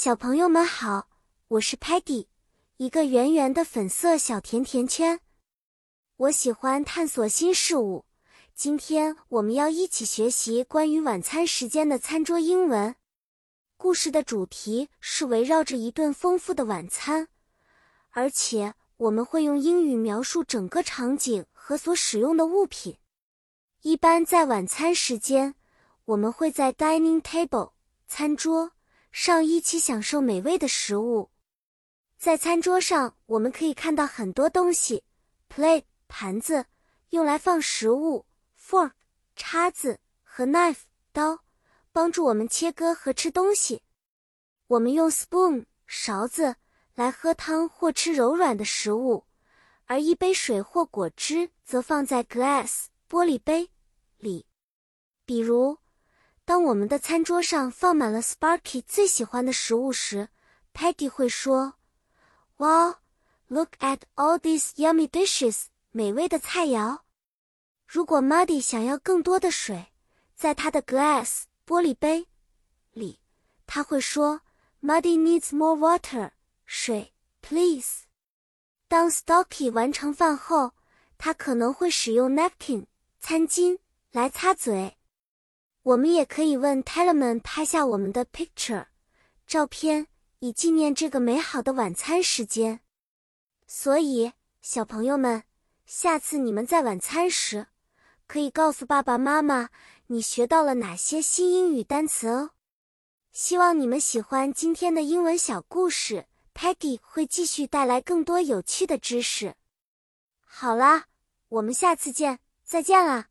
小朋友们好，我是 Patty，一个圆圆的粉色小甜甜圈。我喜欢探索新事物。今天我们要一起学习关于晚餐时间的餐桌英文。故事的主题是围绕着一顿丰富的晚餐，而且我们会用英语描述整个场景和所使用的物品。一般在晚餐时间，我们会在 dining table 餐桌。上一起享受美味的食物，在餐桌上我们可以看到很多东西：plate 盘子，用来放食物；fork 叉子和 knife 刀，帮助我们切割和吃东西。我们用 spoon 勺子来喝汤或吃柔软的食物，而一杯水或果汁则放在 glass 玻璃杯里，比如。当我们的餐桌上放满了 Sparky 最喜欢的食物时，Patty 会说：“Wow, look at all these yummy dishes！美味的菜肴。”如果 Muddy 想要更多的水，在他的 glass 玻璃杯里，他会说：“Muddy needs more water！水，please。”当 Stocky 完成饭后，他可能会使用 napkin 餐巾来擦嘴。我们也可以问 t e l e m a n 拍下我们的 picture 照片，以纪念这个美好的晚餐时间。所以，小朋友们，下次你们在晚餐时，可以告诉爸爸妈妈你学到了哪些新英语单词哦。希望你们喜欢今天的英文小故事，Peggy 会继续带来更多有趣的知识。好啦，我们下次见，再见啦！